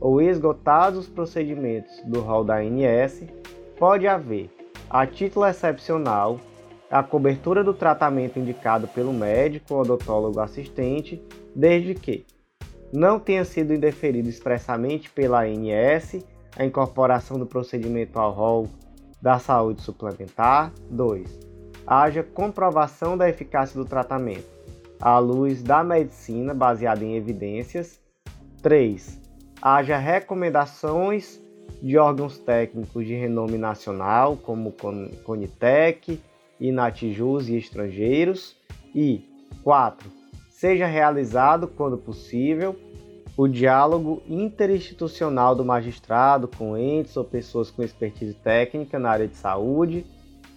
ou esgotados os procedimentos do rol da ANS, pode haver, a título excepcional, a cobertura do tratamento indicado pelo médico ou odontólogo assistente, desde que não tenha sido indeferido expressamente pela ANS a incorporação do procedimento ao rol da saúde suplementar. 2. Haja comprovação da eficácia do tratamento à luz da medicina baseada em evidências. 3. Haja recomendações de órgãos técnicos de renome nacional, como Conitec, Inatijus e estrangeiros. E 4. Seja realizado, quando possível, o diálogo interinstitucional do magistrado com entes ou pessoas com expertise técnica na área de saúde,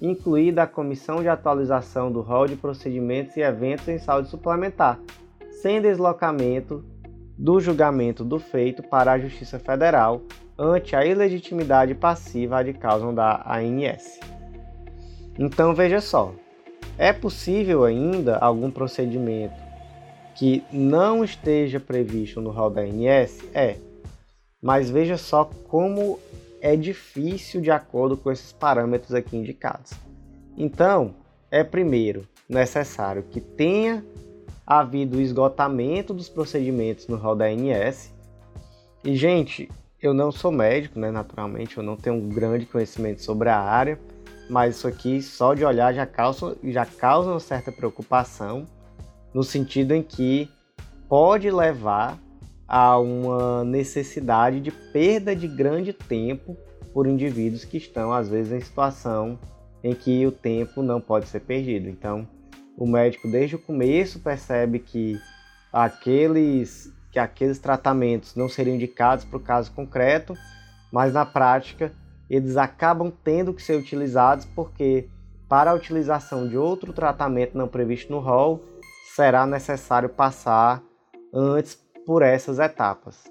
incluída a comissão de atualização do rol de procedimentos e eventos em saúde suplementar, sem deslocamento do julgamento do feito para a Justiça Federal ante a ilegitimidade passiva de causa da ANS. Então veja só, é possível ainda algum procedimento que não esteja previsto no rol da ANS? É. Mas veja só como é difícil de acordo com esses parâmetros aqui indicados. Então, é primeiro necessário que tenha havido esgotamento dos procedimentos no rol da ANS. E, gente, eu não sou médico, né? Naturalmente, eu não tenho um grande conhecimento sobre a área, mas isso aqui, só de olhar, já causa, já causa uma certa preocupação, no sentido em que pode levar a uma necessidade de perda de grande tempo por indivíduos que estão, às vezes, em situação em que o tempo não pode ser perdido. Então, o médico, desde o começo, percebe que aqueles que aqueles tratamentos não seriam indicados para o caso concreto, mas na prática eles acabam tendo que ser utilizados porque para a utilização de outro tratamento não previsto no rol, será necessário passar antes por essas etapas.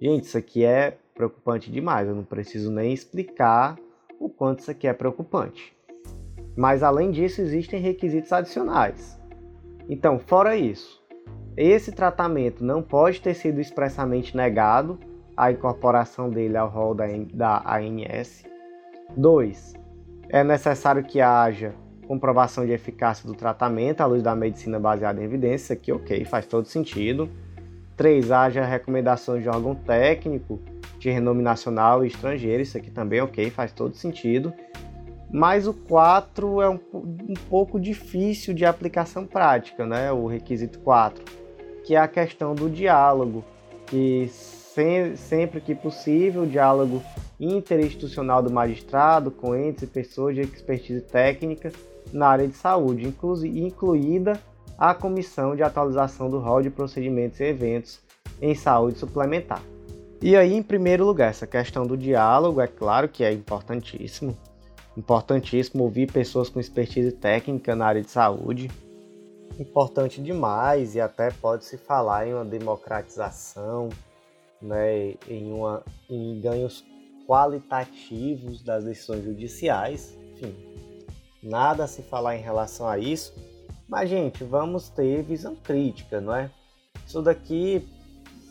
Gente, isso aqui é preocupante demais, eu não preciso nem explicar o quanto isso aqui é preocupante. Mas além disso, existem requisitos adicionais. Então, fora isso, esse tratamento não pode ter sido expressamente negado a incorporação dele ao rol da, ANS. 2. É necessário que haja comprovação de eficácia do tratamento à luz da medicina baseada em evidência, que ok, faz todo sentido. 3. Haja recomendações de órgão técnico de renome nacional e estrangeiro, isso aqui também ok, faz todo sentido. Mas o 4 é um, um pouco difícil de aplicação prática, né? O requisito 4 que é a questão do diálogo, que sempre que possível, diálogo interinstitucional do magistrado com entes e pessoas de expertise técnica na área de saúde, incluída a comissão de atualização do rol de procedimentos e eventos em saúde suplementar. E aí, em primeiro lugar, essa questão do diálogo, é claro que é importantíssimo. Importantíssimo ouvir pessoas com expertise técnica na área de saúde, importante demais e até pode se falar em uma democratização, né, em, uma, em ganhos qualitativos das decisões judiciais, enfim, nada a se falar em relação a isso, mas gente, vamos ter visão crítica, não é? Isso daqui,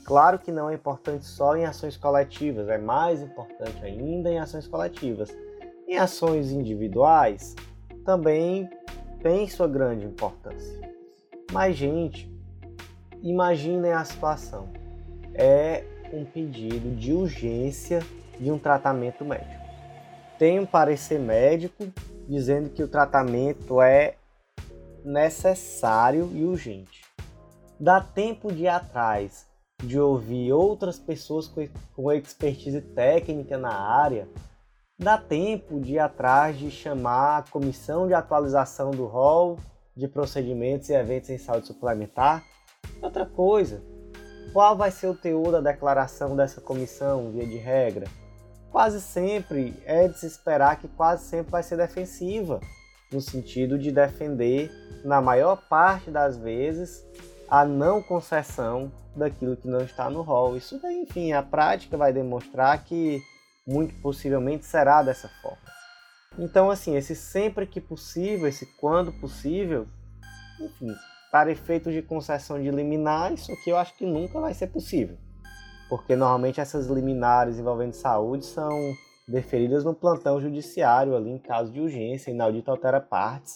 claro que não é importante só em ações coletivas, é mais importante ainda em ações coletivas. Em ações individuais, também tem sua grande importância. Mas, gente, imaginem a situação. É um pedido de urgência de um tratamento médico. Tem um parecer médico dizendo que o tratamento é necessário e urgente. Dá tempo de ir atrás de ouvir outras pessoas com expertise técnica na área. Dá tempo de ir atrás de chamar a comissão de atualização do rol de procedimentos e eventos em saúde suplementar. Outra coisa, qual vai ser o teor da declaração dessa comissão, via de regra? Quase sempre é de se esperar que quase sempre vai ser defensiva, no sentido de defender, na maior parte das vezes, a não concessão daquilo que não está no rol. Isso daí, enfim, a prática vai demonstrar que muito possivelmente será dessa forma. Então, assim, esse sempre que possível, esse quando possível, enfim, para efeitos de concessão de liminar, isso aqui eu acho que nunca vai ser possível. Porque normalmente essas liminares envolvendo saúde são deferidas no plantão judiciário, ali em caso de urgência, inaudito altera partes.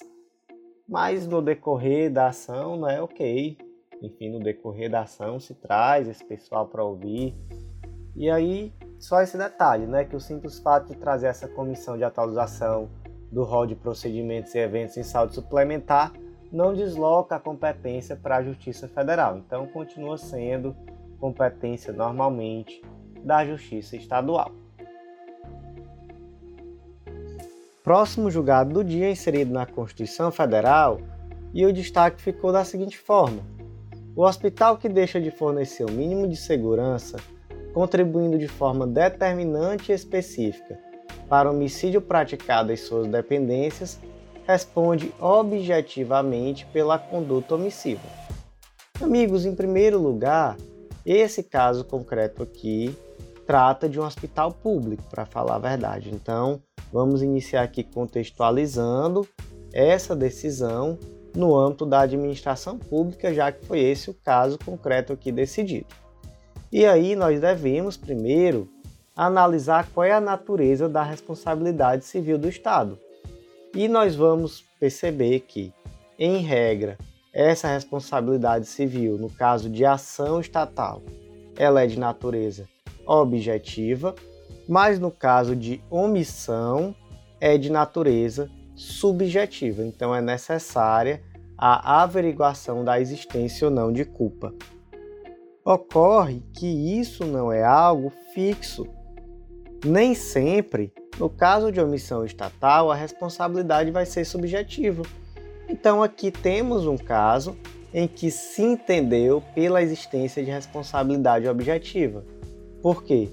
Mas no decorrer da ação não é ok. Enfim, no decorrer da ação se traz esse pessoal para ouvir. E aí só esse detalhe, né, que o simples fato de trazer essa comissão de atualização do rol de procedimentos e eventos em saúde suplementar não desloca a competência para a Justiça Federal. Então, continua sendo competência normalmente da Justiça Estadual. Próximo julgado do dia inserido na Constituição Federal e o destaque ficou da seguinte forma: o hospital que deixa de fornecer o mínimo de segurança contribuindo de forma determinante e específica para homicídio praticado em suas dependências, responde objetivamente pela conduta omissiva. Amigos, em primeiro lugar, esse caso concreto aqui trata de um hospital público, para falar a verdade. Então, vamos iniciar aqui contextualizando essa decisão no âmbito da administração pública, já que foi esse o caso concreto aqui decidido. E aí nós devemos primeiro analisar qual é a natureza da responsabilidade civil do Estado. E nós vamos perceber que, em regra, essa responsabilidade civil, no caso de ação estatal, ela é de natureza objetiva, mas no caso de omissão, é de natureza subjetiva. Então é necessária a averiguação da existência ou não de culpa. Ocorre que isso não é algo fixo. Nem sempre, no caso de omissão estatal, a responsabilidade vai ser subjetiva. Então aqui temos um caso em que se entendeu pela existência de responsabilidade objetiva. Por quê?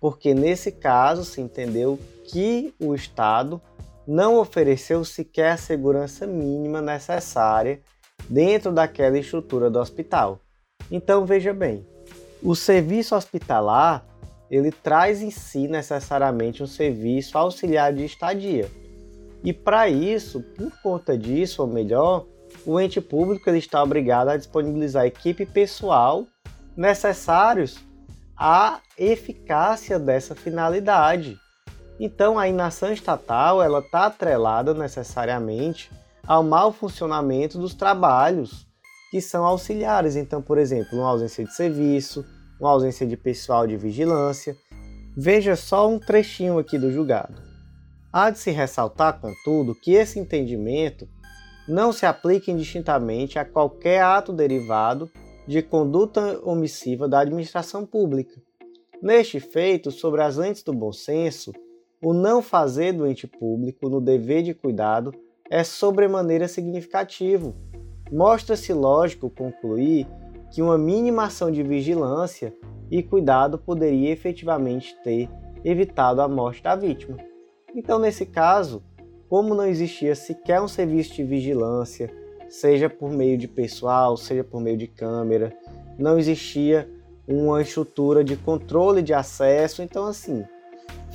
Porque nesse caso se entendeu que o Estado não ofereceu sequer a segurança mínima necessária dentro daquela estrutura do hospital. Então veja bem, o serviço hospitalar ele traz em si necessariamente um serviço auxiliar de estadia. E para isso, por conta disso, ou melhor, o ente público ele está obrigado a disponibilizar equipe pessoal necessários à eficácia dessa finalidade. Então, a inação estatal ela está atrelada necessariamente ao mau funcionamento dos trabalhos que são auxiliares. Então, por exemplo, uma ausência de serviço, uma ausência de pessoal de vigilância. Veja só um trechinho aqui do julgado. Há de se ressaltar, contudo, que esse entendimento não se aplica indistintamente a qualquer ato derivado de conduta omissiva da administração pública. Neste feito, sobre as lentes do bom senso, o não fazer do ente público no dever de cuidado é sobremaneira significativo. Mostra-se lógico concluir que uma mínima ação de vigilância e cuidado poderia efetivamente ter evitado a morte da vítima. Então, nesse caso, como não existia sequer um serviço de vigilância, seja por meio de pessoal, seja por meio de câmera, não existia uma estrutura de controle de acesso, então assim,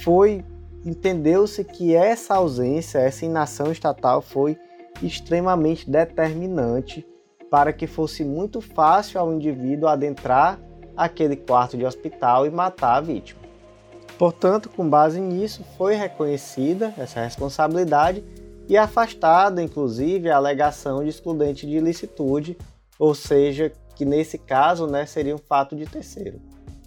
foi entendeu-se que essa ausência, essa inação estatal foi extremamente determinante para que fosse muito fácil ao indivíduo adentrar aquele quarto de hospital e matar a vítima. Portanto, com base nisso, foi reconhecida essa responsabilidade e afastada, inclusive, a alegação de excludente de ilicitude, ou seja, que nesse caso né, seria um fato de terceiro.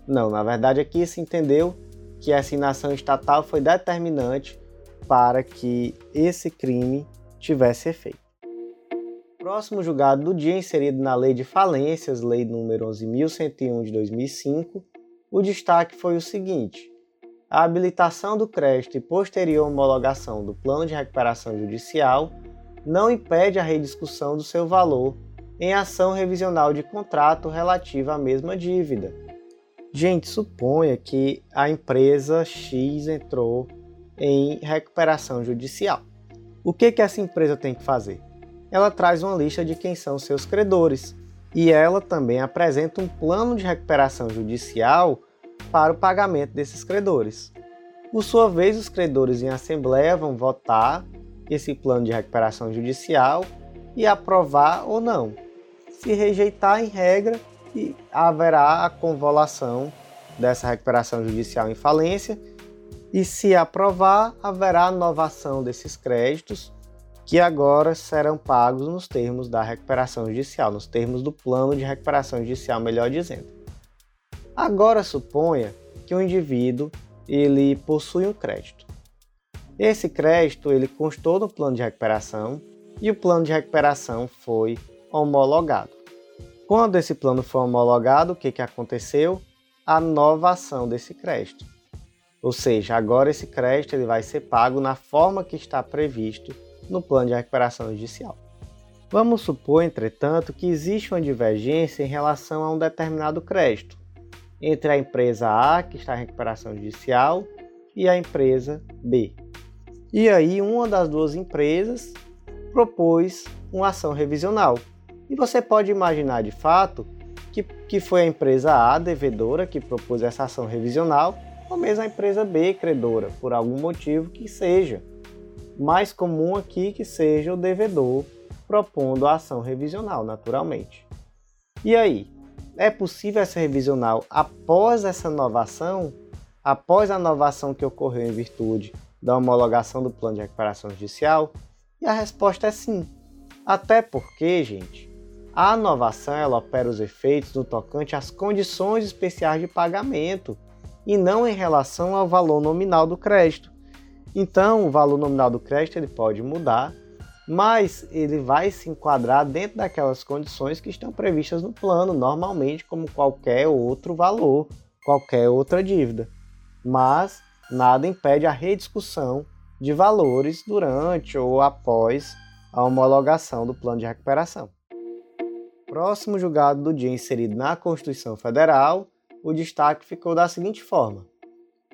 Não, na verdade aqui se entendeu que essa inação estatal foi determinante para que esse crime tivesse efeito. Próximo julgado do dia, inserido na Lei de Falências, Lei nº 11.101 de 2005, o destaque foi o seguinte: a habilitação do crédito e posterior homologação do plano de recuperação judicial não impede a rediscussão do seu valor em ação revisional de contrato relativa à mesma dívida, Gente, suponha que a empresa X entrou em recuperação judicial. O que, que essa empresa tem que fazer? Ela traz uma lista de quem são seus credores e ela também apresenta um plano de recuperação judicial para o pagamento desses credores. Por sua vez, os credores em assembleia vão votar esse plano de recuperação judicial e aprovar ou não. Se rejeitar, em regra, haverá a convolução dessa recuperação judicial em falência e, se aprovar, haverá a novação desses créditos que agora serão pagos nos termos da recuperação judicial, nos termos do plano de recuperação judicial, melhor dizendo. Agora suponha que o indivíduo ele possui um crédito. Esse crédito ele constou no plano de recuperação e o plano de recuperação foi homologado. Quando esse plano foi homologado, o que, que aconteceu? A novação desse crédito. Ou seja, agora esse crédito ele vai ser pago na forma que está previsto no plano de recuperação judicial. Vamos supor, entretanto, que existe uma divergência em relação a um determinado crédito entre a empresa A, que está em recuperação judicial, e a empresa B. E aí, uma das duas empresas propôs uma ação revisional, e você pode imaginar de fato que, que foi a empresa A, devedora, que propôs essa ação revisional, ou mesmo a empresa B, credora, por algum motivo que seja. Mais comum aqui que seja o devedor propondo a ação revisional, naturalmente. E aí, é possível essa revisional após essa inovação? após a inovação que ocorreu em virtude da homologação do plano de recuperação judicial? E a resposta é sim. Até porque, gente, a inovação ela opera os efeitos no tocante às condições especiais de pagamento e não em relação ao valor nominal do crédito. Então, o valor nominal do crédito ele pode mudar, mas ele vai se enquadrar dentro daquelas condições que estão previstas no plano, normalmente como qualquer outro valor, qualquer outra dívida. Mas nada impede a rediscussão de valores durante ou após a homologação do plano de recuperação. Próximo julgado do dia inserido na Constituição Federal, o destaque ficou da seguinte forma: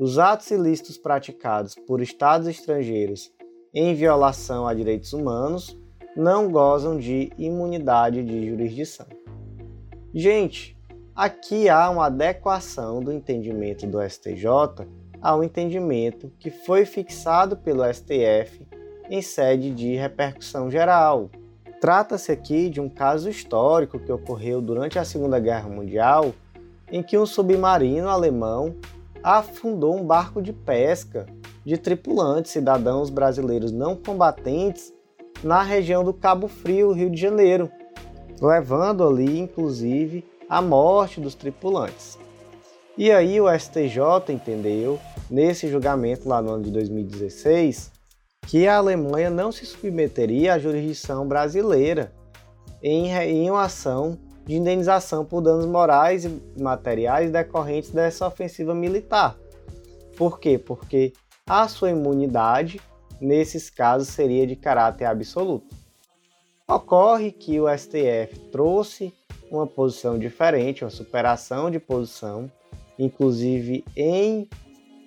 os atos ilícitos praticados por estados estrangeiros em violação a direitos humanos não gozam de imunidade de jurisdição. Gente, aqui há uma adequação do entendimento do STJ ao entendimento que foi fixado pelo STF em sede de repercussão geral. Trata-se aqui de um caso histórico que ocorreu durante a Segunda Guerra Mundial, em que um submarino alemão afundou um barco de pesca de tripulantes cidadãos brasileiros não combatentes na região do Cabo Frio, Rio de Janeiro, levando ali inclusive a morte dos tripulantes. E aí o STJ entendeu, nesse julgamento lá no ano de 2016, que a Alemanha não se submeteria à jurisdição brasileira em, em uma ação de indenização por danos morais e materiais decorrentes dessa ofensiva militar. Por quê? Porque a sua imunidade, nesses casos, seria de caráter absoluto. Ocorre que o STF trouxe uma posição diferente, uma superação de posição, inclusive em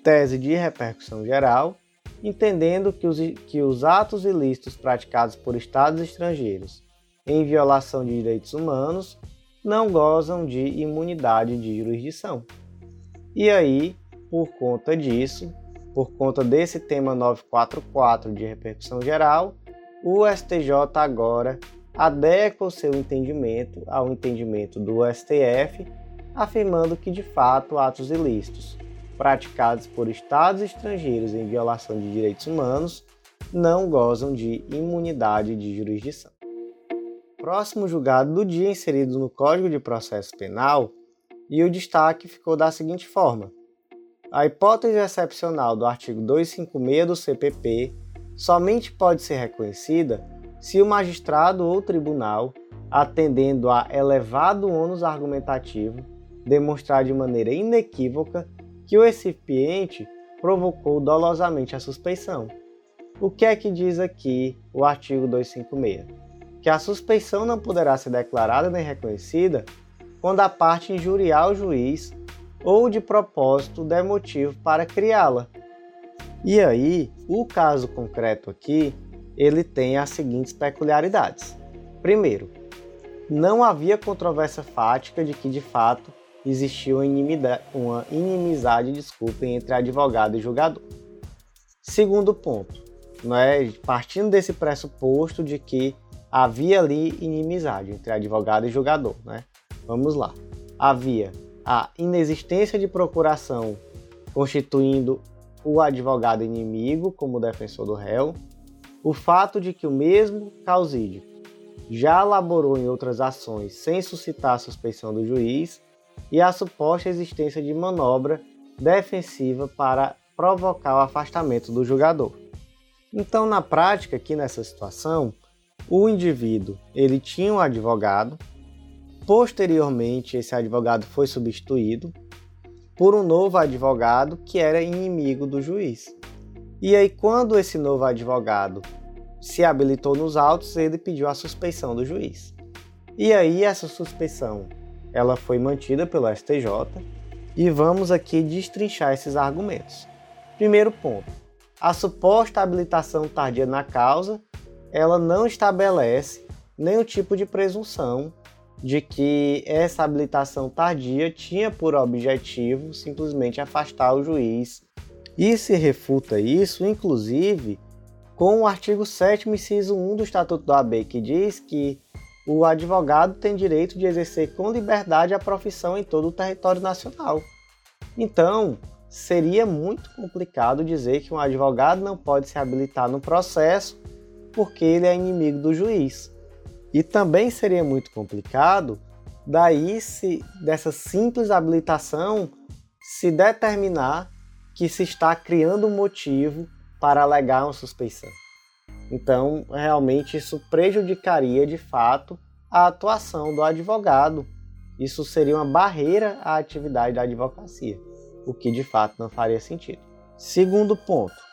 tese de repercussão geral, entendendo que os, que os atos ilícitos praticados por estados estrangeiros em violação de direitos humanos não gozam de imunidade de jurisdição. E aí, por conta disso, por conta desse tema 944 de repercussão geral, o STJ agora adequa o seu entendimento ao entendimento do STF, afirmando que de fato atos ilícitos praticados por estados estrangeiros em violação de direitos humanos não gozam de imunidade de jurisdição. Próximo julgado do dia inserido no Código de Processo Penal, e o destaque ficou da seguinte forma: a hipótese excepcional do artigo 256 do CPP somente pode ser reconhecida se o magistrado ou tribunal, atendendo a elevado ônus argumentativo, demonstrar de maneira inequívoca que o recipiente provocou dolosamente a suspeição. O que é que diz aqui o artigo 256? Que a suspeição não poderá ser declarada nem reconhecida quando a parte injuriar o juiz ou de propósito der motivo para criá-la. E aí, o caso concreto aqui, ele tem as seguintes peculiaridades. Primeiro, não havia controvérsia fática de que de fato existia uma inimizade, desculpem, entre advogado e julgador. Segundo ponto, é partindo desse pressuposto de que havia ali inimizade entre advogado e julgador. Né? Vamos lá. Havia a inexistência de procuração constituindo o advogado inimigo como defensor do réu, o fato de que o mesmo causídico já elaborou em outras ações sem suscitar a suspeição do juiz e a suposta existência de manobra defensiva para provocar o afastamento do jogador. Então, na prática, aqui nessa situação, o indivíduo ele tinha um advogado, posteriormente esse advogado foi substituído por um novo advogado que era inimigo do juiz. E aí, quando esse novo advogado se habilitou nos autos, ele pediu a suspeição do juiz. E aí, essa suspeição ela foi mantida pelo STJ e vamos aqui destrinchar esses argumentos. Primeiro ponto: a suposta habilitação tardia na causa, ela não estabelece nenhum tipo de presunção de que essa habilitação tardia tinha por objetivo simplesmente afastar o juiz. E se refuta isso, inclusive, com o artigo 7 inciso 1 do Estatuto do AB, que diz que o advogado tem direito de exercer com liberdade a profissão em todo o território nacional. Então, seria muito complicado dizer que um advogado não pode se habilitar no processo porque ele é inimigo do juiz. E também seria muito complicado daí se dessa simples habilitação se determinar que se está criando um motivo para alegar uma suspeição. Então, realmente isso prejudicaria de fato a atuação do advogado. Isso seria uma barreira à atividade da advocacia, o que de fato não faria sentido. Segundo ponto,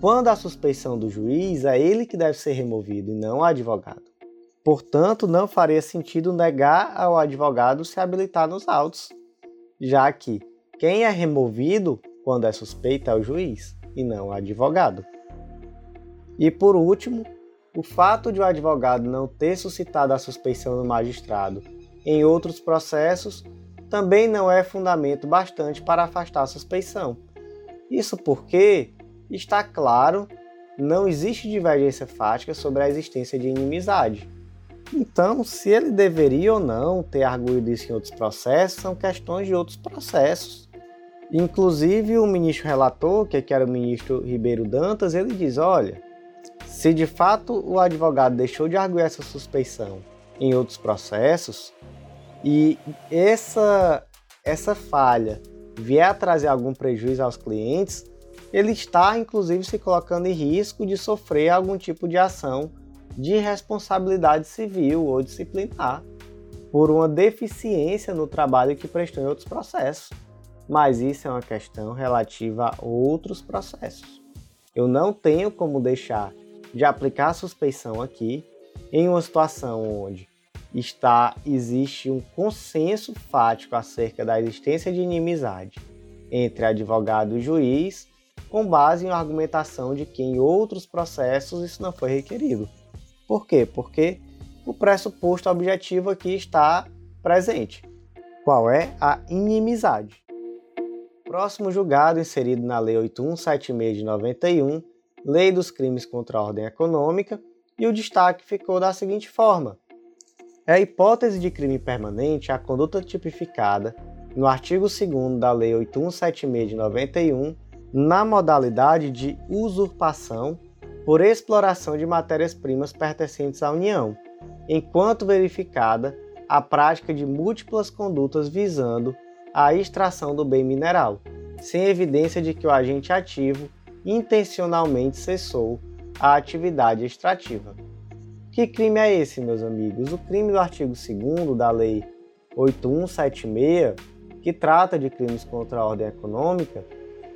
quando a suspeição do juiz, é ele que deve ser removido e não o advogado. Portanto, não faria sentido negar ao advogado se habilitar nos autos, já que quem é removido quando é suspeito é o juiz e não o advogado. E por último, o fato de o advogado não ter suscitado a suspeição no magistrado em outros processos também não é fundamento bastante para afastar a suspeição. Isso porque está claro, não existe divergência fática sobre a existência de inimizade. Então, se ele deveria ou não ter arguído isso em outros processos, são questões de outros processos. Inclusive, o ministro relator, que era o ministro Ribeiro Dantas, ele diz: olha, se de fato o advogado deixou de arguir essa suspeição em outros processos e essa, essa falha vier a trazer algum prejuízo aos clientes, ele está inclusive se colocando em risco de sofrer algum tipo de ação de responsabilidade civil ou disciplinar por uma deficiência no trabalho que prestou em outros processos. Mas isso é uma questão relativa a outros processos. Eu não tenho como deixar de aplicar a suspeição aqui em uma situação onde está existe um consenso fático acerca da existência de inimizade entre advogado e juiz, com base em argumentação de que em outros processos isso não foi requerido. Por quê? Porque o pressuposto objetivo aqui está presente. Qual é a inimizade? Próximo julgado inserido na Lei 8176 de 91 Lei dos Crimes contra a Ordem Econômica, e o destaque ficou da seguinte forma: é a hipótese de crime permanente a conduta tipificada no artigo 2 da Lei 8176 de 91, na modalidade de usurpação por exploração de matérias-primas pertencentes à União, enquanto verificada a prática de múltiplas condutas visando a extração do bem mineral, sem evidência de que o agente ativo intencionalmente cessou a atividade extrativa. Que crime é esse, meus amigos? O crime do artigo 2 da Lei 8176, que trata de crimes contra a ordem econômica,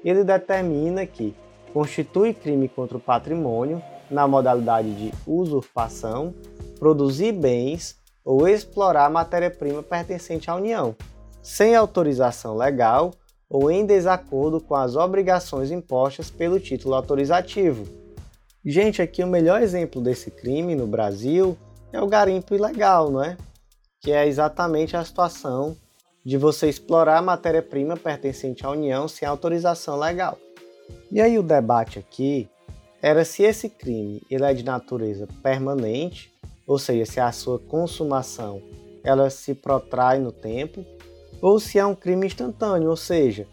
ele determina que constitui crime contra o patrimônio na modalidade de usurpação, produzir bens ou explorar matéria-prima pertencente à União, sem autorização legal ou em desacordo com as obrigações impostas pelo título autorizativo. Gente, aqui o melhor exemplo desse crime no Brasil é o garimpo ilegal, não é? Que é exatamente a situação de você explorar matéria-prima pertencente à União sem autorização legal. E aí o debate aqui era se esse crime ele é de natureza permanente, ou seja, se a sua consumação ela se protrai no tempo, ou se é um crime instantâneo, ou seja,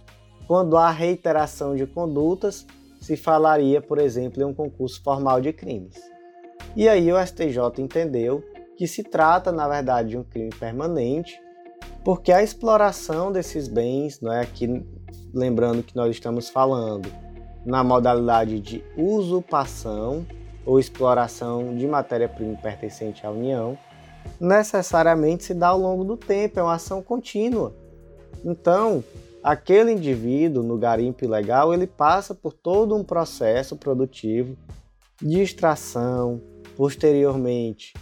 quando há reiteração de condutas, se falaria, por exemplo, em um concurso formal de crimes. E aí o STJ entendeu que se trata, na verdade, de um crime permanente, porque a exploração desses bens, não é aqui lembrando que nós estamos falando na modalidade de usurpação ou exploração de matéria-prima pertencente à União, necessariamente se dá ao longo do tempo, é uma ação contínua. Então, aquele indivíduo no garimpo ilegal, ele passa por todo um processo produtivo de extração, posteriormente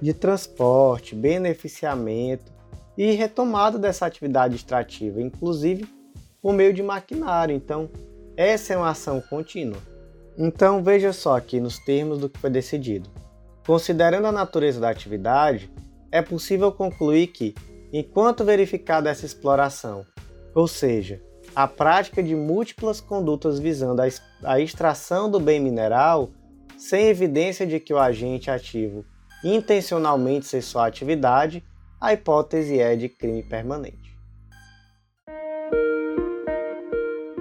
de transporte, beneficiamento e retomada dessa atividade extrativa, inclusive por meio de maquinário. Então, essa é uma ação contínua. Então, veja só aqui nos termos do que foi decidido. Considerando a natureza da atividade, é possível concluir que, enquanto verificada essa exploração, ou seja, a prática de múltiplas condutas visando a extração do bem mineral, sem evidência de que o agente ativo intencionalmente cessou a atividade, a hipótese é de crime permanente.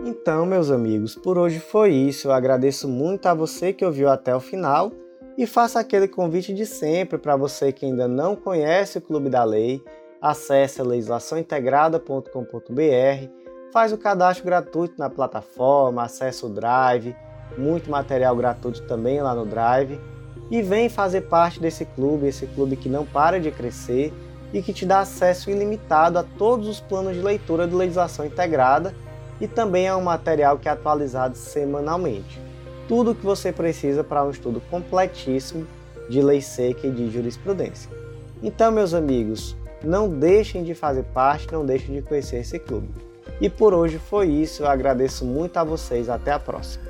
Então, meus amigos, por hoje foi isso. Eu agradeço muito a você que ouviu até o final e faço aquele convite de sempre para você que ainda não conhece o Clube da Lei, acesse legislaçãointegrada.com.br, faz o cadastro gratuito na plataforma, acesse o Drive, muito material gratuito também lá no Drive e vem fazer parte desse clube, esse clube que não para de crescer e que te dá acesso ilimitado a todos os planos de leitura de legislação integrada e também é um material que é atualizado semanalmente. Tudo o que você precisa para um estudo completíssimo de lei seca e de jurisprudência. Então, meus amigos, não deixem de fazer parte, não deixem de conhecer esse clube. E por hoje foi isso, eu agradeço muito a vocês, até a próxima.